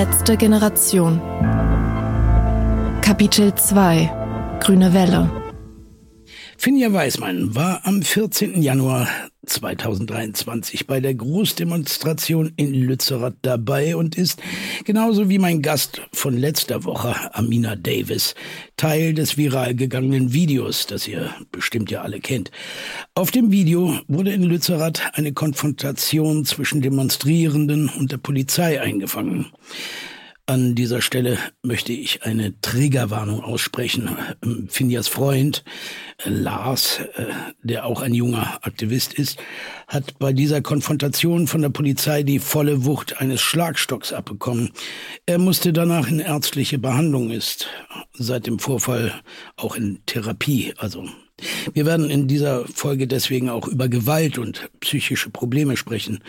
Verletzte Generation Kapitel 2 Grüne Welle Finja Weismann war am 14. Januar 2023 bei der Großdemonstration in Lützerath dabei und ist, genauso wie mein Gast von letzter Woche, Amina Davis, Teil des viral gegangenen Videos, das ihr bestimmt ja alle kennt. Auf dem Video wurde in Lützerath eine Konfrontation zwischen Demonstrierenden und der Polizei eingefangen. An dieser Stelle möchte ich eine Triggerwarnung aussprechen. Ähm, Finjas Freund äh, Lars, äh, der auch ein junger Aktivist ist, hat bei dieser Konfrontation von der Polizei die volle Wucht eines Schlagstocks abbekommen. Er musste danach in ärztliche Behandlung, ist seit dem Vorfall auch in Therapie, also wir werden in dieser Folge deswegen auch über Gewalt und psychische Probleme sprechen.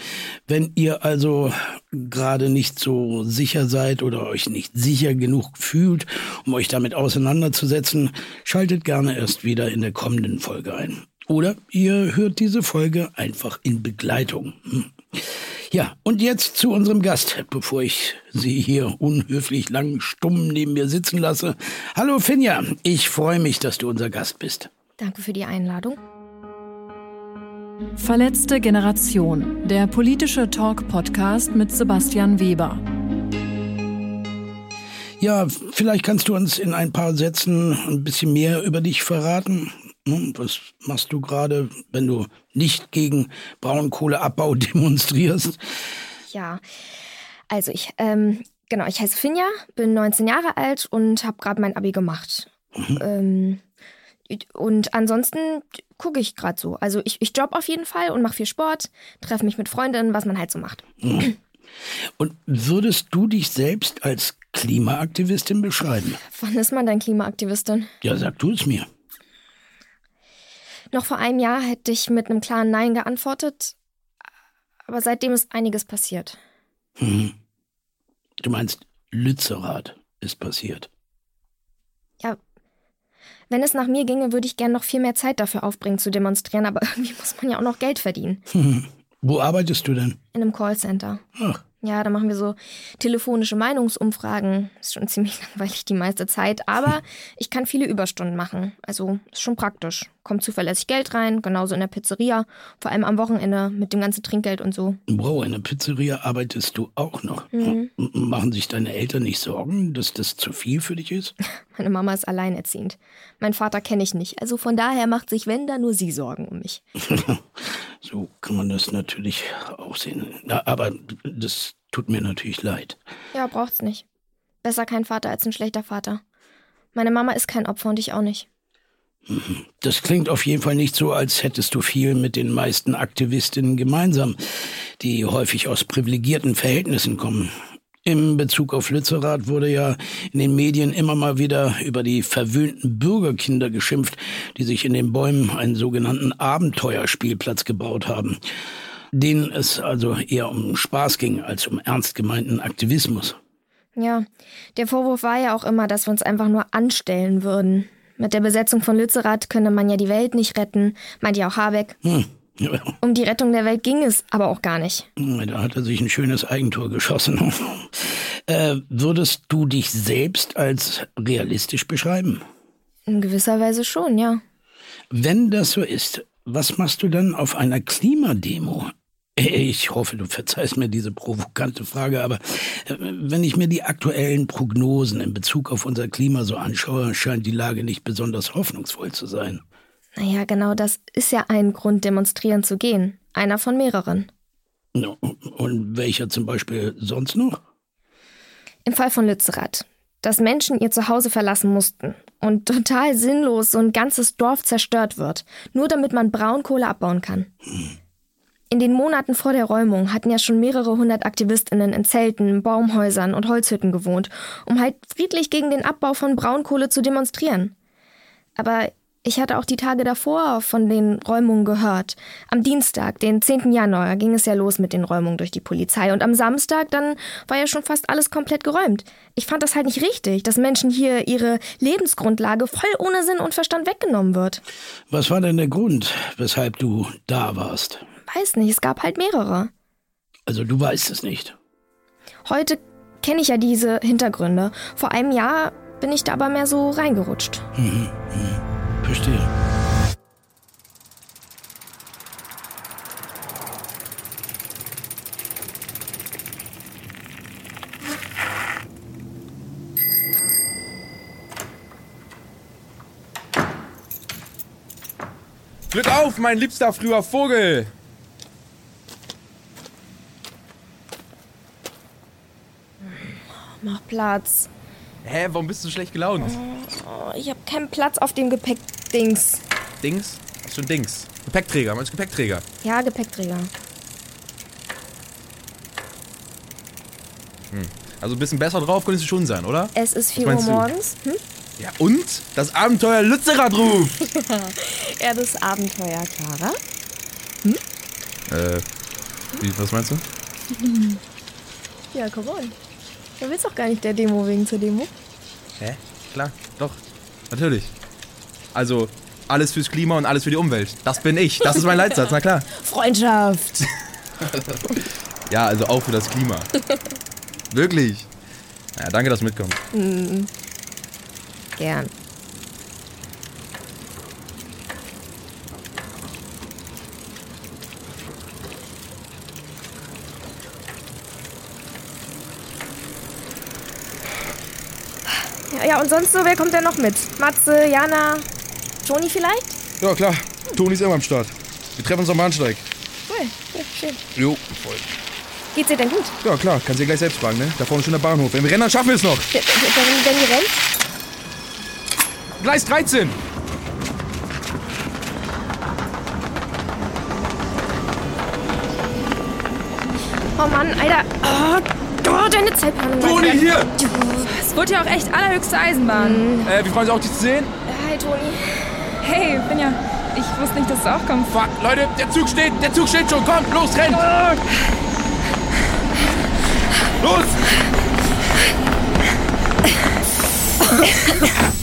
Wenn ihr also gerade nicht so sicher seid oder euch nicht sicher genug fühlt, um euch damit auseinanderzusetzen, schaltet gerne erst wieder in der kommenden Folge ein. Oder ihr hört diese Folge einfach in Begleitung. Hm. Ja, und jetzt zu unserem Gast, bevor ich Sie hier unhöflich lang stumm neben mir sitzen lasse. Hallo Finja, ich freue mich, dass du unser Gast bist. Danke für die Einladung. Verletzte Generation, der politische Talk-Podcast mit Sebastian Weber. Ja, vielleicht kannst du uns in ein paar Sätzen ein bisschen mehr über dich verraten. Hm, was machst du gerade, wenn du nicht gegen Braunkohleabbau demonstrierst? Ja, also ich, ähm, genau, ich heiße Finja, bin 19 Jahre alt und habe gerade mein Abi gemacht. Mhm. Ähm, und ansonsten gucke ich gerade so. Also ich, ich job auf jeden Fall und mache viel Sport, treffe mich mit Freundinnen, was man halt so macht. Und würdest du dich selbst als Klimaaktivistin beschreiben? Wann ist man denn Klimaaktivistin? Ja, sag du es mir. Noch vor einem Jahr hätte ich mit einem klaren Nein geantwortet, aber seitdem ist einiges passiert. Hm. Du meinst, Lützerath ist passiert. Wenn es nach mir ginge, würde ich gern noch viel mehr Zeit dafür aufbringen zu demonstrieren, aber irgendwie muss man ja auch noch Geld verdienen. Wo arbeitest du denn? In einem Callcenter. Ach. Ja, da machen wir so telefonische Meinungsumfragen. Ist schon ziemlich langweilig die meiste Zeit, aber ich kann viele Überstunden machen. Also ist schon praktisch. Kommt zuverlässig Geld rein, genauso in der Pizzeria, vor allem am Wochenende mit dem ganzen Trinkgeld und so. Wow, in der Pizzeria arbeitest du auch noch. Mhm. Machen sich deine Eltern nicht Sorgen, dass das zu viel für dich ist? Meine Mama ist alleinerziehend. Mein Vater kenne ich nicht, also von daher macht sich, wenn, da nur sie Sorgen um mich. So kann man das natürlich auch sehen. Na, aber das tut mir natürlich leid. Ja, braucht's nicht. Besser kein Vater als ein schlechter Vater. Meine Mama ist kein Opfer und ich auch nicht. Mhm. Das klingt auf jeden Fall nicht so, als hättest du viel mit den meisten Aktivistinnen gemeinsam, die häufig aus privilegierten Verhältnissen kommen. Im Bezug auf Lützerath wurde ja in den Medien immer mal wieder über die verwöhnten Bürgerkinder geschimpft, die sich in den Bäumen einen sogenannten Abenteuerspielplatz gebaut haben, denen es also eher um Spaß ging als um ernst gemeinten Aktivismus. Ja, der Vorwurf war ja auch immer, dass wir uns einfach nur anstellen würden. Mit der Besetzung von Lützerath könne man ja die Welt nicht retten, meint ja auch Habeck. Hm. Um die Rettung der Welt ging es aber auch gar nicht. Da hat er sich ein schönes Eigentor geschossen. äh, würdest du dich selbst als realistisch beschreiben? In gewisser Weise schon, ja. Wenn das so ist, was machst du dann auf einer Klimademo? Ich hoffe, du verzeihst mir diese provokante Frage, aber äh, wenn ich mir die aktuellen Prognosen in Bezug auf unser Klima so anschaue, scheint die Lage nicht besonders hoffnungsvoll zu sein. Naja, genau das ist ja ein Grund, demonstrieren zu gehen. Einer von mehreren. Und welcher zum Beispiel sonst noch? Im Fall von Lützerath. Dass Menschen ihr Zuhause verlassen mussten und total sinnlos so ein ganzes Dorf zerstört wird, nur damit man Braunkohle abbauen kann. Hm. In den Monaten vor der Räumung hatten ja schon mehrere hundert Aktivistinnen in Zelten, Baumhäusern und Holzhütten gewohnt, um halt friedlich gegen den Abbau von Braunkohle zu demonstrieren. Aber ich hatte auch die Tage davor von den Räumungen gehört. Am Dienstag, den 10. Januar, ging es ja los mit den Räumungen durch die Polizei. Und am Samstag, dann war ja schon fast alles komplett geräumt. Ich fand das halt nicht richtig, dass Menschen hier ihre Lebensgrundlage voll ohne Sinn und Verstand weggenommen wird. Was war denn der Grund, weshalb du da warst? weiß nicht, es gab halt mehrere. Also du weißt es nicht. Heute kenne ich ja diese Hintergründe. Vor einem Jahr bin ich da aber mehr so reingerutscht. Mhm, mhm. Verstehe. Glück auf, mein liebster früher Vogel! Mach Platz. Hä, warum bist du so schlecht gelaunt? Oh, ich habe keinen Platz auf dem Gepäckdings. Dings? Was für ein Dings? Gepäckträger, meinst du Gepäckträger? Ja, Gepäckträger. Hm. Also ein bisschen besser drauf könntest du schon sein, oder? Es ist 4 Uhr morgens. Hm? Ja, und? Das Abenteuer Lützerath ruft! ja, das Abenteuer, Clara. Hm? Äh, wie, was meinst du? ja, komm on. Du willst doch gar nicht der Demo wegen zur Demo. Hä? Klar, doch. Natürlich. Also, alles fürs Klima und alles für die Umwelt. Das bin ich. Das ist mein Leitsatz, na klar. Freundschaft. ja, also auch für das Klima. Wirklich. Ja, danke, dass du mitkommst. Mhm. Gern. Ja, und sonst so, wer kommt denn noch mit? Matze, Jana, Toni vielleicht? Ja, klar. Toni ist immer am Start. Wir treffen uns am Bahnsteig. Cool, cool schön. Jo, voll. Geht's dir denn gut? Ja, klar. Kannst du dir gleich selbst fragen, ne? Da vorne ist schon der Bahnhof. Wenn wir rennen, dann schaffen wir es noch. Wenn, wenn ihr rennt? Gleis 13. Oh Mann, Alter. Oh, deine Zeitplanung. Toni, hier! Es wird ja auch echt allerhöchste Eisenbahn. Mhm. Äh, wir freuen uns auch, dich zu sehen. Hi, Toni. Hey, Finja. Ich wusste nicht, dass du auch kommst. Fuck, Leute, der Zug steht, der Zug steht schon. Kommt, los, rennt! Los!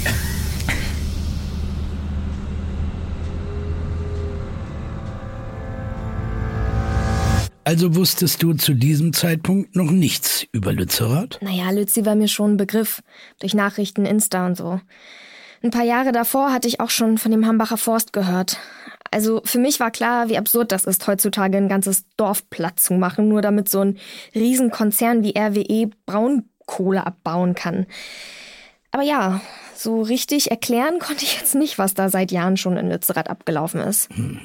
Also wusstest du zu diesem Zeitpunkt noch nichts über Lützerath? Naja, Lützi war mir schon ein Begriff. Durch Nachrichten, Insta und so. Ein paar Jahre davor hatte ich auch schon von dem Hambacher Forst gehört. Also für mich war klar, wie absurd das ist, heutzutage ein ganzes Dorf platt zu machen, nur damit so ein Riesenkonzern wie RWE Braunkohle abbauen kann. Aber ja, so richtig erklären konnte ich jetzt nicht, was da seit Jahren schon in Lützerath abgelaufen ist. Hm.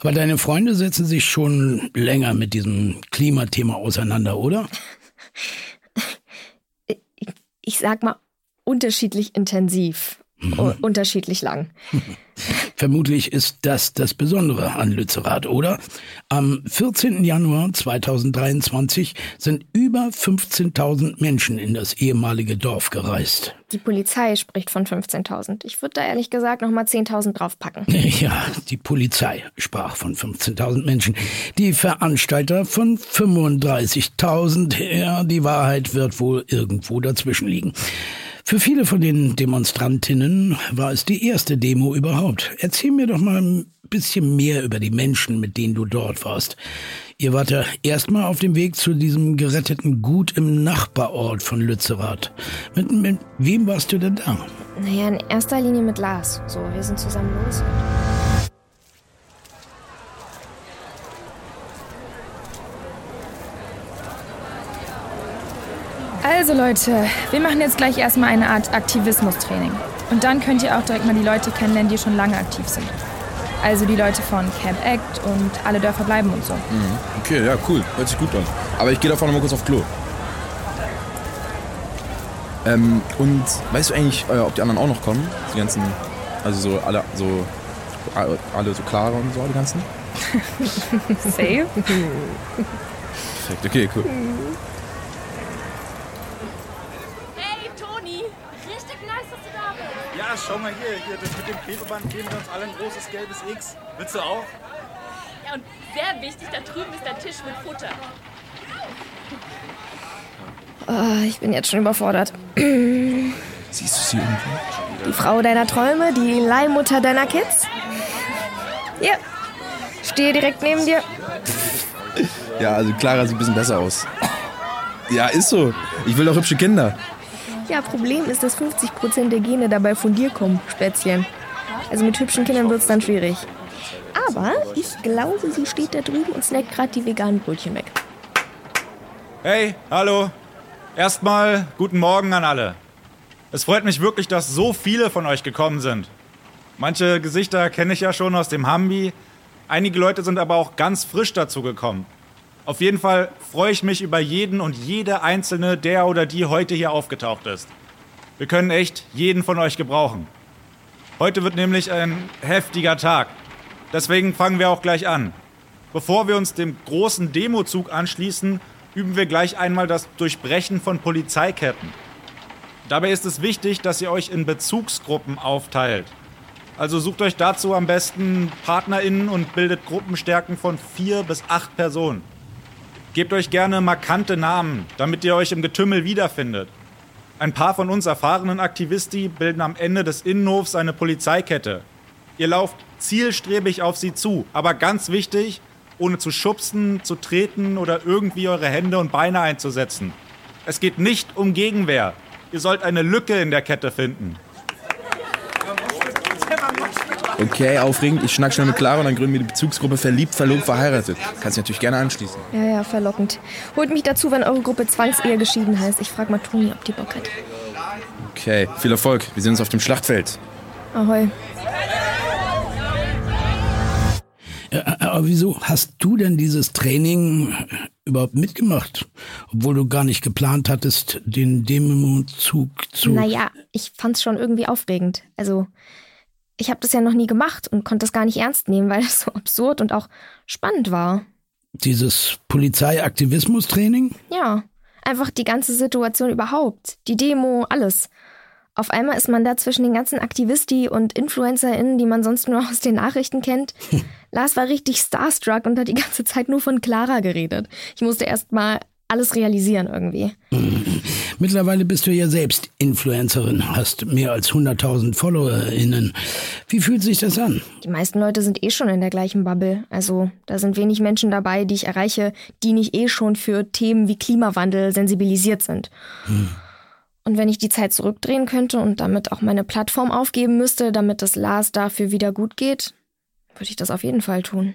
Aber deine Freunde setzen sich schon länger mit diesem Klimathema auseinander, oder? Ich, sag mal unterschiedlich intensiv, mhm. unterschiedlich lang. Vermutlich ist das das Besondere an Lützerath, oder? Am 14. Januar 2023 sind über 15.000 Menschen in das ehemalige Dorf gereist. Die Polizei spricht von 15.000. Ich würde da ehrlich gesagt noch mal 10.000 draufpacken. Ja, die Polizei sprach von 15.000 Menschen. Die Veranstalter von 35.000. Ja, die Wahrheit wird wohl irgendwo dazwischen liegen. Für viele von den Demonstrantinnen war es die erste Demo überhaupt. Erzähl mir doch mal ein bisschen mehr über die Menschen, mit denen du dort warst. Ihr wart ja erstmal auf dem Weg zu diesem geretteten Gut im Nachbarort von Lützerath. Mit, mit wem warst du denn da? Naja, in erster Linie mit Lars. So, wir sind zusammen los. Also Leute, wir machen jetzt gleich erstmal eine Art Aktivismus-Training. Und dann könnt ihr auch direkt mal die Leute kennenlernen, die schon lange aktiv sind. Also die Leute von Camp Act und alle Dörfer bleiben und so. Mhm. Okay, ja, cool. Hört sich gut an. Aber ich gehe davon mal kurz auf Klo. Ähm, und weißt du eigentlich, äh, ob die anderen auch noch kommen? Die ganzen, also so alle, so, alle so Clara und so, die ganzen? Safe. Perfekt, okay, cool. Hey Toni, richtig nice, dass du da bist. Ja, schau mal hier, hier das mit dem Klebeband geben wir uns alle ein großes gelbes X. Willst du auch? Ja, und sehr wichtig, da drüben ist der Tisch mit Futter. Oh, ich bin jetzt schon überfordert. Siehst du sie irgendwie? Die Frau deiner Träume, die Leihmutter deiner Kids? Hier. Stehe direkt neben dir. Ja, also Clara sieht ein bisschen besser aus. Ja, ist so. Ich will doch hübsche Kinder. Ja, Problem ist, dass 50% der Gene dabei von dir kommen, Spätzchen. Also mit hübschen Kindern wird's dann schwierig. Aber ich glaube, sie steht da drüben und snackt gerade die veganen Brötchen weg. Hey, hallo. Erstmal guten Morgen an alle. Es freut mich wirklich, dass so viele von euch gekommen sind. Manche Gesichter kenne ich ja schon aus dem Hambi. Einige Leute sind aber auch ganz frisch dazu gekommen. Auf jeden Fall freue ich mich über jeden und jede einzelne, der oder die heute hier aufgetaucht ist. Wir können echt jeden von euch gebrauchen. Heute wird nämlich ein heftiger Tag. Deswegen fangen wir auch gleich an. Bevor wir uns dem großen Demozug anschließen, üben wir gleich einmal das Durchbrechen von Polizeiketten. Dabei ist es wichtig, dass ihr euch in Bezugsgruppen aufteilt. Also sucht euch dazu am besten PartnerInnen und bildet Gruppenstärken von vier bis acht Personen. Gebt euch gerne markante Namen, damit ihr euch im Getümmel wiederfindet. Ein paar von uns erfahrenen Aktivisti bilden am Ende des Innenhofs eine Polizeikette. Ihr lauft zielstrebig auf sie zu, aber ganz wichtig, ohne zu schubsen, zu treten oder irgendwie eure Hände und Beine einzusetzen. Es geht nicht um Gegenwehr. Ihr sollt eine Lücke in der Kette finden. Okay, aufregend. Ich schnack schnell mit Clara und dann gründen wir die Bezugsgruppe Verliebt, Verlobt, Verheiratet. Kannst dich natürlich gerne anschließen. Ja, ja, verlockend. Holt mich dazu, wenn eure Gruppe Zwangsehe geschieden heißt. Ich frag mal Toni, ob die Bock hat. Okay, viel Erfolg. Wir sehen uns auf dem Schlachtfeld. Ahoi. Äh, Aber wieso hast du denn dieses Training überhaupt mitgemacht? Obwohl du gar nicht geplant hattest, den Demozug zu... Naja, ich fand's schon irgendwie aufregend. Also, ich habe das ja noch nie gemacht und konnte das gar nicht ernst nehmen, weil es so absurd und auch spannend war. Dieses Polizeiaktivismus-Training? Ja, einfach die ganze Situation überhaupt. Die Demo, alles. Auf einmal ist man da zwischen den ganzen Aktivisti und InfluencerInnen, die man sonst nur aus den Nachrichten kennt. Lars war richtig starstruck und hat die ganze Zeit nur von Clara geredet. Ich musste erst mal alles realisieren irgendwie. Mittlerweile bist du ja selbst Influencerin, hast mehr als 100.000 FollowerInnen. Wie fühlt sich das an? Die meisten Leute sind eh schon in der gleichen Bubble. Also da sind wenig Menschen dabei, die ich erreiche, die nicht eh schon für Themen wie Klimawandel sensibilisiert sind. Und wenn ich die Zeit zurückdrehen könnte und damit auch meine Plattform aufgeben müsste, damit es Lars dafür wieder gut geht, würde ich das auf jeden Fall tun.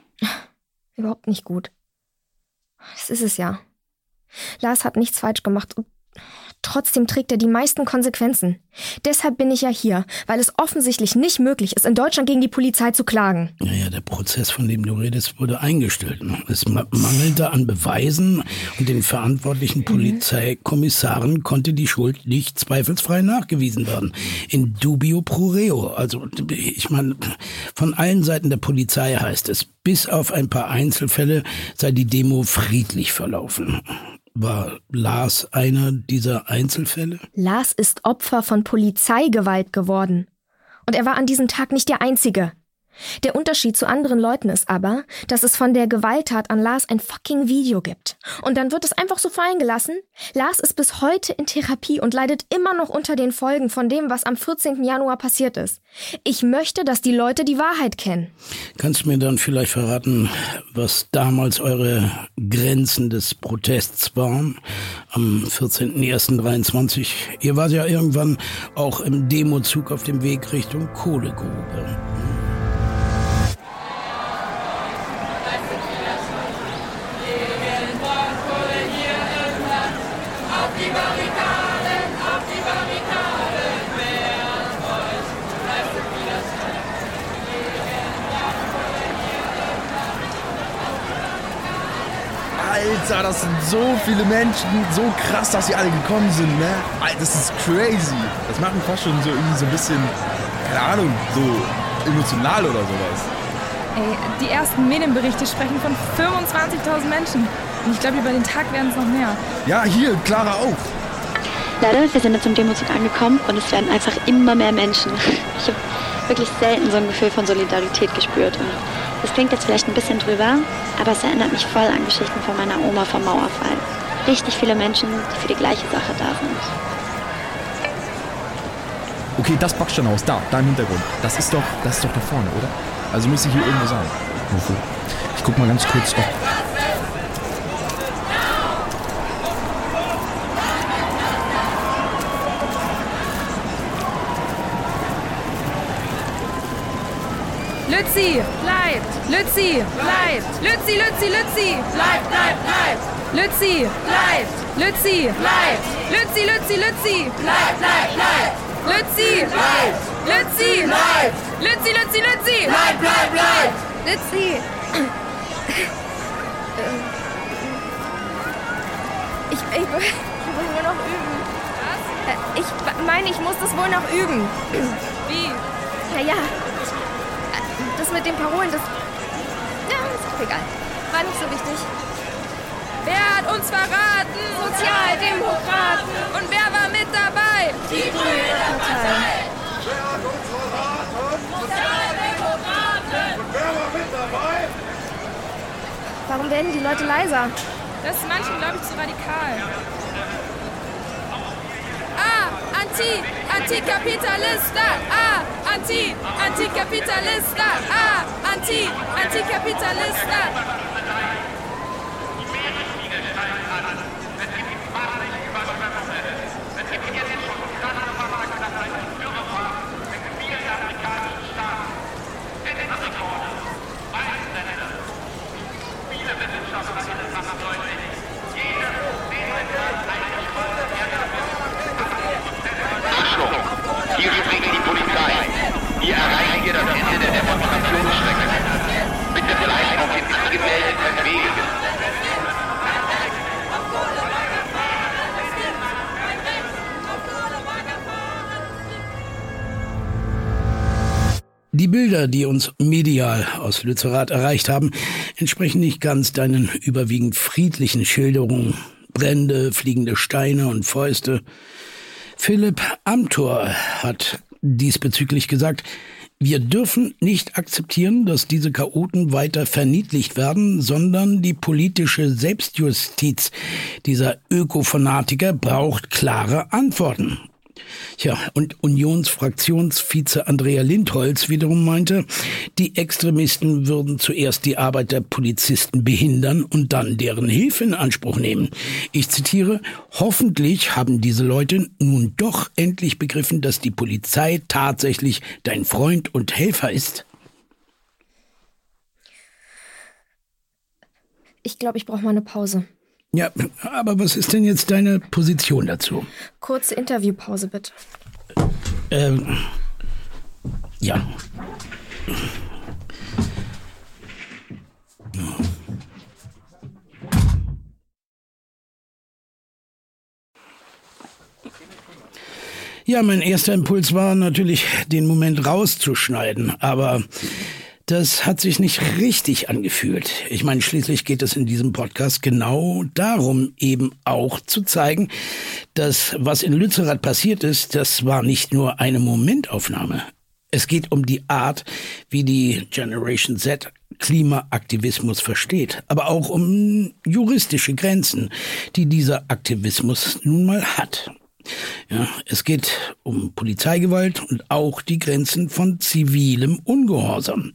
Überhaupt nicht gut. Das ist es ja. Lars hat nichts falsch gemacht und Trotzdem trägt er die meisten Konsequenzen. Deshalb bin ich ja hier, weil es offensichtlich nicht möglich ist, in Deutschland gegen die Polizei zu klagen. Naja, der Prozess, von dem du redest, wurde eingestellt. Es mangelte an Beweisen und den verantwortlichen Polizeikommissaren konnte die Schuld nicht zweifelsfrei nachgewiesen werden. In dubio pro reo. Also, ich meine, von allen Seiten der Polizei heißt es, bis auf ein paar Einzelfälle sei die Demo friedlich verlaufen. War Lars einer dieser Einzelfälle? Lars ist Opfer von Polizeigewalt geworden. Und er war an diesem Tag nicht der Einzige. Der Unterschied zu anderen Leuten ist aber, dass es von der Gewalttat an Lars ein fucking Video gibt. Und dann wird es einfach so fallen gelassen. Lars ist bis heute in Therapie und leidet immer noch unter den Folgen von dem, was am 14. Januar passiert ist. Ich möchte, dass die Leute die Wahrheit kennen. Kannst du mir dann vielleicht verraten, was damals eure Grenzen des Protests waren? Am 14.01.23. Ihr wart ja irgendwann auch im Demozug auf dem Weg Richtung Kohlegrube. Alter, das sind so viele Menschen, so krass, dass sie alle gekommen sind, ne? Alter, das ist crazy. Das macht mich fast schon so irgendwie so ein bisschen, keine Ahnung, so emotional oder sowas. Ey, die ersten Medienberichte sprechen von 25.000 Menschen. Und ich glaube, über den Tag werden es noch mehr. Ja, hier, Clara auch. Leider, wir sind jetzt im Demozug angekommen und es werden einfach immer mehr Menschen. Ich habe wirklich selten so ein Gefühl von Solidarität gespürt. Und das klingt jetzt vielleicht ein bisschen drüber, aber es erinnert mich voll an Geschichten von meiner Oma vom Mauerfall. Richtig viele Menschen, die für die gleiche Sache da sind. Okay, das Backsteinhaus, da, da im Hintergrund. Das ist doch, das ist doch da vorne, oder? Also muss ich hier irgendwo sein. Ich guck mal ganz kurz. Doch. Lützi, bleibt! Lützi, bleibt! Lützi, Lützi, Lützi! Bleibt, bleibt, bleibt! Lützi, bleibt! Lützi, bleibt! Lützi, Lützi, Lützi! Bleibt, bleibt, bleibt! Lützi, bleibt! Lützi, bleibt! Lützi, Lützi, Lützi! Bleibt, bleibt, bleibt! Lützi. Ich, ich, ich muss nur noch üben. Was? Ich meine, ich muss das wohl noch üben. Mit den Parolen, das. Ja, ist auch egal. War nicht so wichtig. Wer hat uns verraten? Sozialdemokraten. Und wer war mit dabei? Die Grüne Partei. Wer hat uns verraten? Sozialdemokraten. Und wer war mit dabei? Warum werden die Leute leiser? Das ist manchen, glaube ich, zu radikal. Ah, Anti, Antikapitalista. Ah, Anti, Antikapitalista. Ah, Anti, Antikapitalista. Bilder, die uns medial aus Lützerath erreicht haben, entsprechen nicht ganz deinen überwiegend friedlichen Schilderungen. Brände, fliegende Steine und Fäuste. Philipp Amthor hat diesbezüglich gesagt, wir dürfen nicht akzeptieren, dass diese Chaoten weiter verniedlicht werden, sondern die politische Selbstjustiz dieser Ökofanatiker braucht klare Antworten. Ja, und Unionsfraktionsvize Andrea Lindholz wiederum meinte, die Extremisten würden zuerst die Arbeit der Polizisten behindern und dann deren Hilfe in Anspruch nehmen. Ich zitiere, hoffentlich haben diese Leute nun doch endlich begriffen, dass die Polizei tatsächlich dein Freund und Helfer ist. Ich glaube, ich brauche mal eine Pause. Ja, aber was ist denn jetzt deine Position dazu? Kurze Interviewpause bitte. Ähm, ja. Ja, mein erster Impuls war natürlich, den Moment rauszuschneiden, aber das hat sich nicht richtig angefühlt. Ich meine, schließlich geht es in diesem Podcast genau darum, eben auch zu zeigen, dass was in Lützerath passiert ist, das war nicht nur eine Momentaufnahme. Es geht um die Art, wie die Generation Z Klimaaktivismus versteht, aber auch um juristische Grenzen, die dieser Aktivismus nun mal hat. Ja, es geht um Polizeigewalt und auch die Grenzen von zivilem Ungehorsam.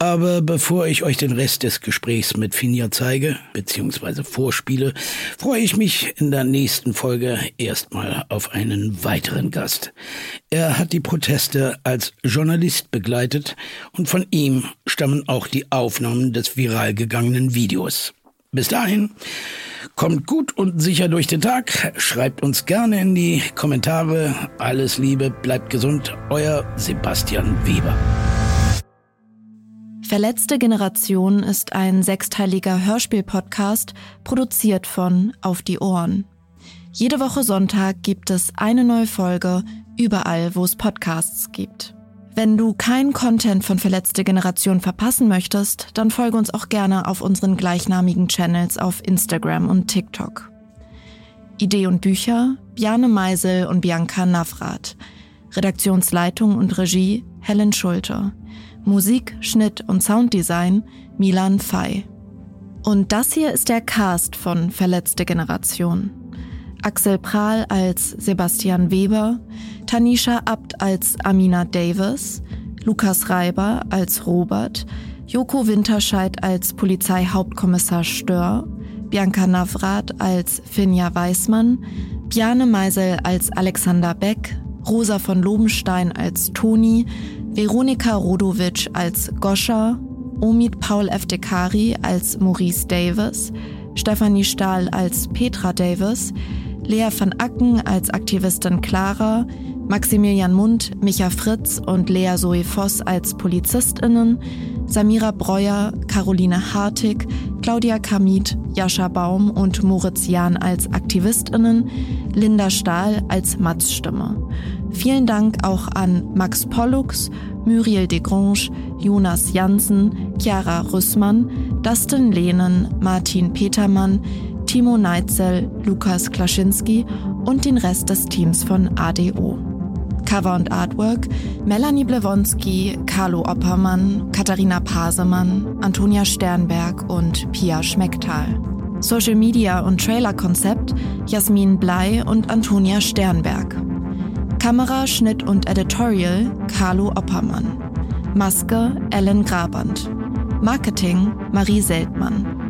Aber bevor ich euch den Rest des Gesprächs mit Finja zeige, beziehungsweise vorspiele, freue ich mich in der nächsten Folge erstmal auf einen weiteren Gast. Er hat die Proteste als Journalist begleitet und von ihm stammen auch die Aufnahmen des viral gegangenen Videos. Bis dahin, kommt gut und sicher durch den Tag. Schreibt uns gerne in die Kommentare. Alles Liebe, bleibt gesund. Euer Sebastian Weber. Verletzte Generation ist ein sechsteiliger Hörspiel-Podcast, produziert von Auf die Ohren. Jede Woche Sonntag gibt es eine neue Folge, überall, wo es Podcasts gibt. Wenn du keinen Content von Verletzte Generation verpassen möchtest, dann folge uns auch gerne auf unseren gleichnamigen Channels auf Instagram und TikTok. Idee und Bücher Bjane Meisel und Bianca Navrat. Redaktionsleitung und Regie Helen Schulte. Musik, Schnitt und Sounddesign Milan Fay. Und das hier ist der Cast von Verletzte Generation. Axel Prahl als Sebastian Weber, Tanisha Abt als Amina Davis, Lukas Reiber als Robert, Joko Winterscheid als Polizeihauptkommissar Stör, Bianca Navrat als Finja Weismann, Bjane Meisel als Alexander Beck, Rosa von Lobenstein als Toni, Veronika Rodovic als Goscha, Omid Paul Eftekari als Maurice Davis, Stephanie Stahl als Petra Davis, Lea van Acken als Aktivistin Clara, Maximilian Mund, Micha Fritz und Lea Zoe Voss als PolizistInnen, Samira Breuer, Caroline Hartig, Claudia Kamit, Jascha Baum und Moritz Jahn als AktivistInnen, Linda Stahl als Matz-Stimme. Vielen Dank auch an Max Pollux, Muriel Degrange, Jonas Jansen, Chiara Rüssmann, Dustin Lehnen, Martin Petermann, Timo Neitzel, Lukas Klaschinski und den Rest des Teams von ADO. Cover und Artwork Melanie Blewonski, Carlo Oppermann, Katharina Pasemann, Antonia Sternberg und Pia Schmecktal. Social Media und Trailer-Konzept Jasmin Blei und Antonia Sternberg. Kamera, Schnitt und Editorial Carlo Oppermann. Maske Ellen Graband. Marketing Marie Seltmann.